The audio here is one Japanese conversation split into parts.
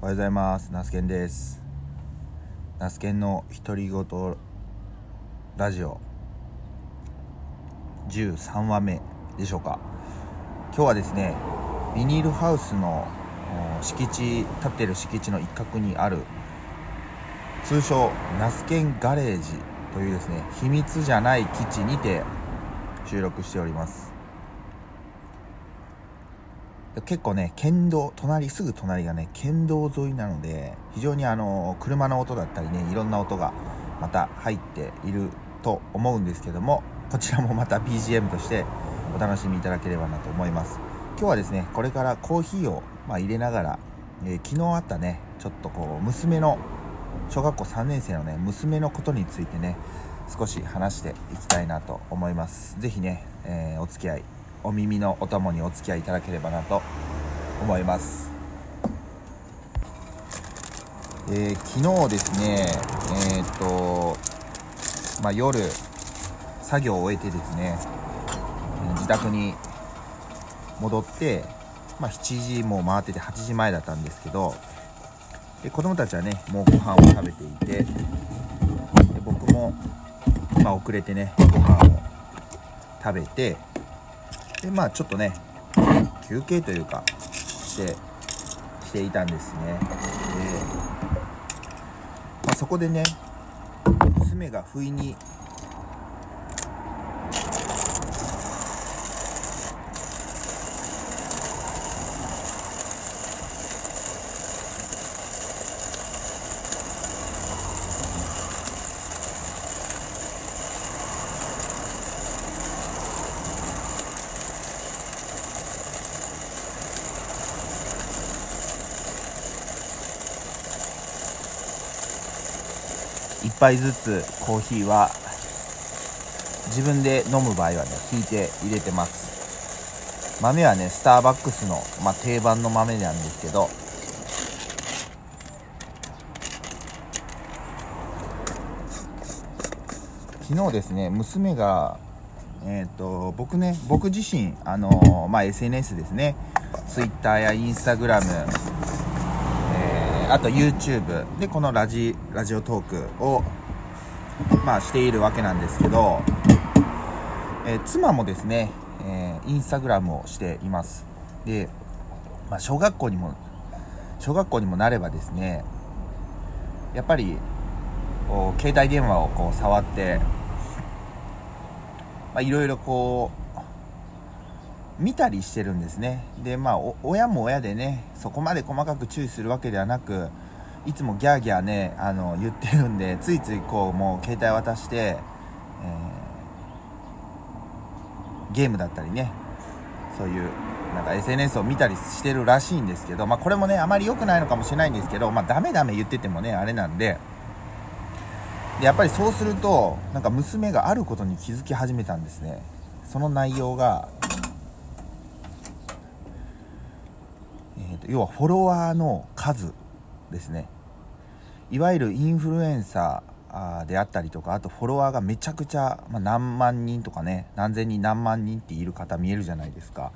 おはようございます。ナスケンです。ナスケンの独り言ラジオ。13話目でしょうか。今日はですねビニールハウスの敷地立ってる敷地の一角にある通称ナスケンガレージというですね秘密じゃない基地にて収録しております。結構ね県道隣すぐ隣がね県道沿いなので非常にあの車の音だったりねいろんな音がまた入っていると思うんですけどもこちらもまた BGM としてお楽しみいただければなと思います。今日はですねこれからコーヒーを、まあ、入れながら、えー、昨日あったねちょっとこう娘の小学校3年生のね娘のことについてね少し話していきたいなと思います。是非ね、えー、お付き合いお耳のお供にお付き合いいただければなと思います、えー、昨日ですねえー、っとまあ、夜作業を終えてですね自宅に戻って、まあ、7時も回ってて8時前だったんですけどで子供たちはねもうご飯を食べていてで僕も、まあ、遅れてねご飯を食べてでまあちょっとね休憩というかしてしていたんですね。で、まあ、そこでね娘が不意に杯ずつコーヒーは自分で飲む場合はね引いて入れてます。豆はねスターバックスの、まあ、定番の豆なんですけど昨日ですね娘がえ、ー、と僕ね僕自身あのまあ SNS ですね。Twitter や Instagram あと YouTube でこのラジラジオトークをまあしているわけなんですけど、えー、妻もですね、えー、インスタグラムをしています。で、まあ、小学校にも小学校にもなればですねやっぱり携帯電話をこう触っていろいろこう見たりしてるんですね。でまあ親も親でねそこまで細かく注意するわけではなくいつもギャーギャーねあの言ってるんでついついこうもう携帯渡して、えー、ゲームだったりねそういうなんか SNS を見たりしてるらしいんですけど、まあ、これもねあまり良くないのかもしれないんですけど、まあ、ダメダメ言っててもねあれなんで。でやっぱりそうするとなんか娘があることに気づき始めたんですね。その内容が要はフォロワーの数ですね。いわゆるインフルエンサーであったりとかあとフォロワーがめちゃくちゃ、まあ、何万人とかね何千人何万人っている方見えるじゃないですか。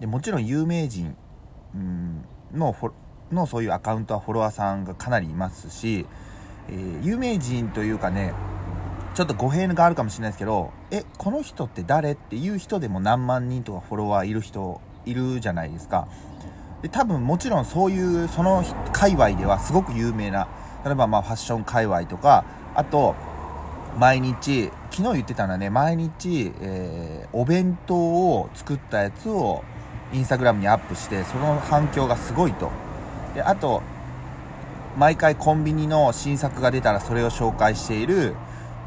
でもちろん有名人ののそういうアカウントはフォロワーさんがかなりいますし、えー、有名人というかねちょっと語弊があるかもしれないですけどえこの人って誰？っていう人でも何万人とかフォロワーいる人いるじゃないですか。で多分もちろんそういうその界隈ではすごく有名な例えばまあファッション界隈とかあと毎日昨日言ってたのはね毎日、えー、お弁当を作ったやつをインスタグラムにアップしてその反響がすごいと。であと毎回コンビニの新作が出たらそれを紹介している、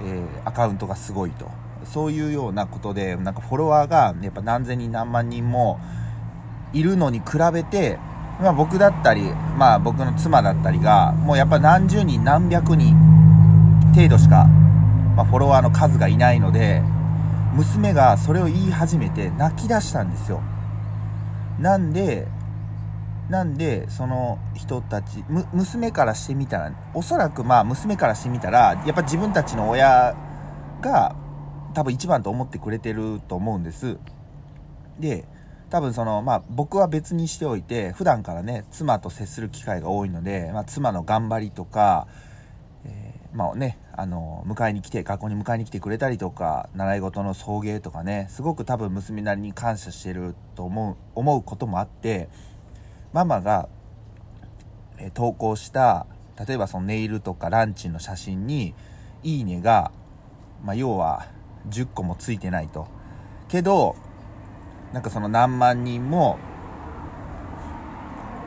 えー、アカウントがすごいと。そういうようなことでなんかフォロワーがやっぱ何千人何万人もいるのに比べて、まあ、僕だったり、まあ、僕の妻だったりがもうやっぱ何十人何百人程度しか、まあ、フォロワーの数がいないので娘がそれを言い始めて泣き出したんですよ。なんでなんでその人たち娘からしてみたらおそらくまあ娘からしてみたらやっぱ自分たちの親が多分一番と思ってくれてると思うんです。で多分その、まあ僕は別にしておいて、普段からね、妻と接する機会が多いので、まあ妻の頑張りとか、えー、まあね、あの、迎えに来て、学校に迎えに来てくれたりとか、習い事の送迎とかね、すごく多分娘なりに感謝してると思う、思うこともあって、ママが、えー、投稿した、例えばそのネイルとかランチの写真に、いいねが、まあ要は10個もついてないと。けど、なんかその何万人も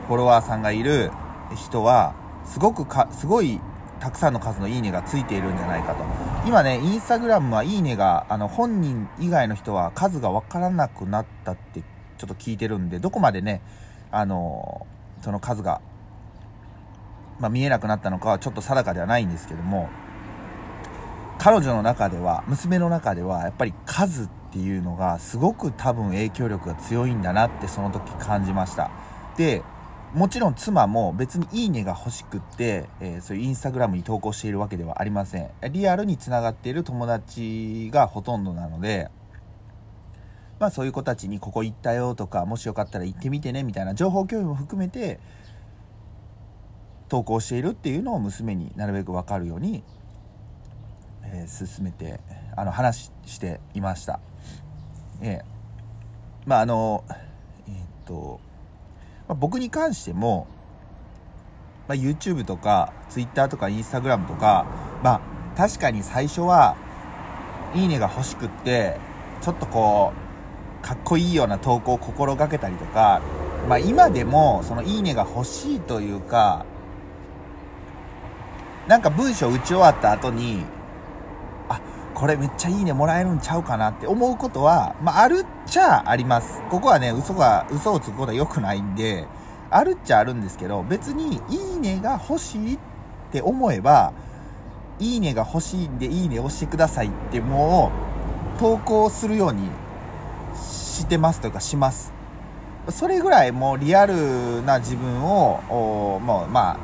フォロワーさんがいる人はすごくかすごいたくさんの数のいいねがついているんじゃないかと。今ねインスタグラムはいいねがあの本人以外の人は数が分からなくなったってちょっと聞いてるんでどこまでねあのその数が、まあ、見えなくなったのかはちょっと定かではないんですけども彼女の中では娘の中ではやっぱり数っていうのがすごく多分影響力が強いんだなってその時感じました。でもちろん妻も別にいいねが欲しくって、えー、そういうインスタグラムに投稿しているわけではありません。リアルにつながっている友達がほとんどなのでまあそういう子たちにここ行ったよとかもしよかったら行ってみてねみたいな情報共有も含めて投稿しているっていうのを娘になるべく分かるように、えー、進めてあの話していました。えまああのえー、っと、まあ、僕に関しても、まあ、YouTube とか Twitter とか Instagram とかまあ確かに最初はいいねが欲しくってちょっとこうかっこいいような投稿を心がけたりとかまあ今でもそのいいねが欲しいというかなんか文章打ち終わった後にこれめっちゃいいねもらえるんちゃうかなって思うことは、まあ、あるっちゃあります。ここはね、嘘が、嘘をつくことは良くないんで、あるっちゃあるんですけど、別にいいねが欲しいって思えば、いいねが欲しいんでいいね押してくださいってもう投稿するようにしてますというかします。それぐらいもうリアルな自分を、もうまあ、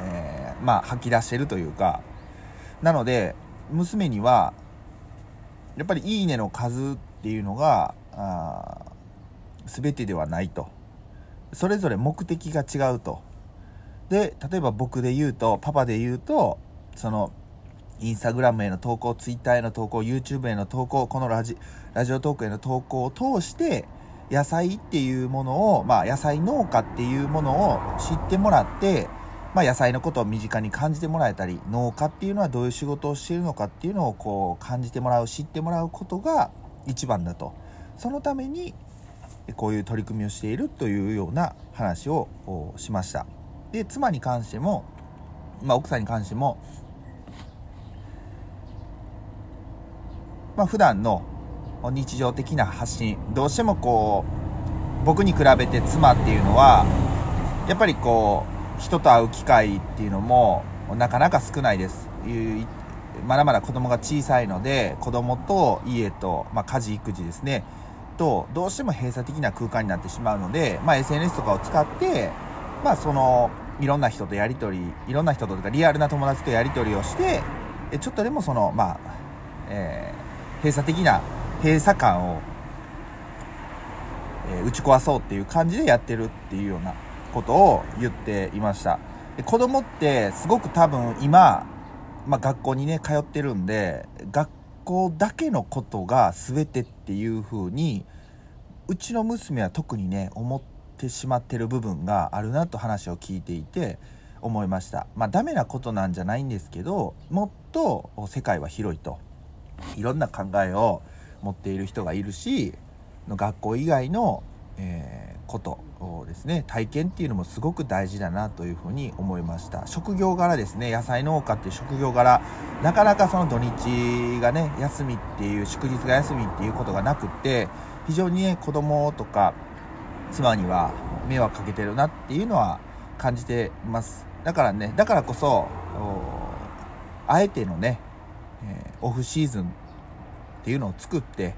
えー、まあ吐き出してるというか、なので、娘にはやっぱり「いいね」の数っていうのがあ全てではないと。それぞれ目的が違うと。で例えば僕で言うとパパで言うとそのインスタグラムへの投稿ツイッターへの投稿 YouTube への投稿このラジラジオトークへの投稿を通して野菜っていうものをまあ野菜農家っていうものを知ってもらってまあ、野菜のことを身近に感じてもらえたり農家っていうのはどういう仕事をしているのかっていうのをこう感じてもらう知ってもらうことが一番だと。そのためにこういう取り組みをしているというような話をしました。で妻に関しても、まあ、奥さんに関してもまあ普段の日常的な発信どうしてもこう僕に比べて妻っていうのはやっぱりこう人と会う機会っていうのもなかなか少ないです。まだまだ子供が小さいので子供と家と、まあ、家事育児ですね。とどうしても閉鎖的な空間になってしまうので、まあ、SNS とかを使って、まあ、そのいろんな人とやり取りいろんな人とかリアルな友達とやり取りをしてちょっとでもそのまあ、えー、閉鎖的な閉鎖感を、えー、打ち壊そうっていう感じでやってるっていうようなことを言っていました。で子供ってすごく多分今、まあ、学校にね通ってるんで学校だけのことが全てっていう風にうちの娘は特にね思ってしまってる部分があるなと話を聞いていて思いました。まあダメなことなんじゃないんですけどもっと世界は広いと。いろんな考えを持っている人がいるし学校以外の、えー、ことですね体験っていうのもすごく大事だなというふうに思いました。職業柄ですね野菜農家っていう職業柄なかなかその土日がね休みっていう祝日が休みっていうことがなくって非常にね子供とか妻には迷惑かけてるなっていうのは感じてます。だからねだからこそあえてのね、え、オフシーズンっていうのを作って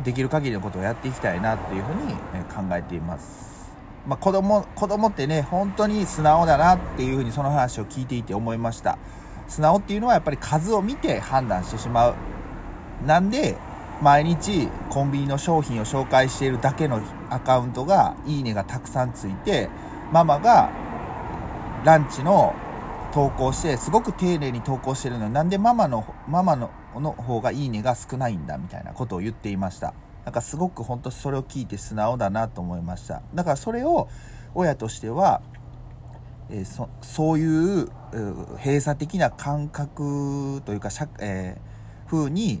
できる限りのことをやっていきたいなっていうふうに考えています。まあ、子供子供ってね本当に素直だなっていうふうにその話を聞いていて思いました。素直っていうのはやっぱり数を見て判断してしまう。なんで毎日コンビニの商品を紹介しているだけのアカウントがいいねがたくさんついてママがランチの投稿してすごく丁寧に投稿してるのになんでママのママのの方がいいねが少ないんだみたいなことを言っていました。なんかすごく本当それを聞いて素直だなと思いました。だからそれを親としては、えー、そそういう閉鎖的な感覚というか、えー、風に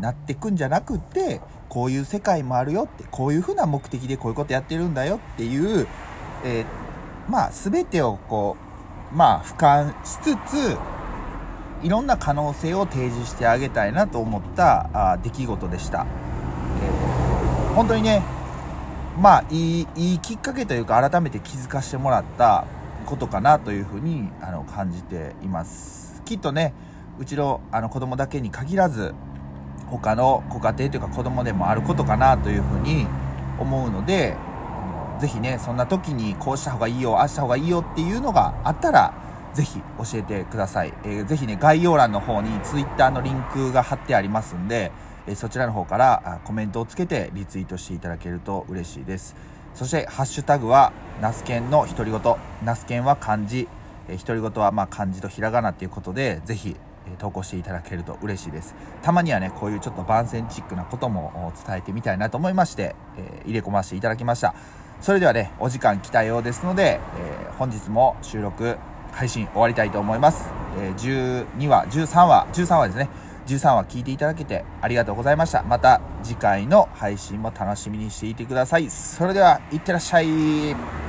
なってくんじゃなくてこういう世界もあるよってこういうふうな目的でこういうことやってるんだよっていう、えー、まあ全てをこうまあ俯瞰しつついろんな可能性を提示してあげたいなと思ったあ出来事でした、えー、本当にねまあいいいいきっかけというか改めて気づかせてもらったことかなというふうにあの感じています。きっとねうちのあの子供だけに限らず他のご家庭というか子供でもあることかなというふうに思うのでぜひねそんな時にこうした方がいいよああした方がいいよっていうのがあったらぜひ教えてください、えー、ぜひね概要欄の方に Twitter のリンクが貼ってありますんで、え、そちらの方からコメントをつけてリツイートしていただけると嬉しいです。そしてハッシュタグはナスケンの独り言。ナスケンは漢字。独り言はま漢字とひらがなっていうことでぜひ投稿していただけると嬉しいです。たまにはねこういうちょっと番宣チックなことも伝えてみたいなと思いまして、えー、入れ込ませていただきました。それではねお時間来たようですので、えー、本日も収録配信終わりたいと思います、えー、12話13話13話ですね。13話聞いていただけてありがとうございました。また次回の配信も楽しみにしていてください。それではいってらっしゃい。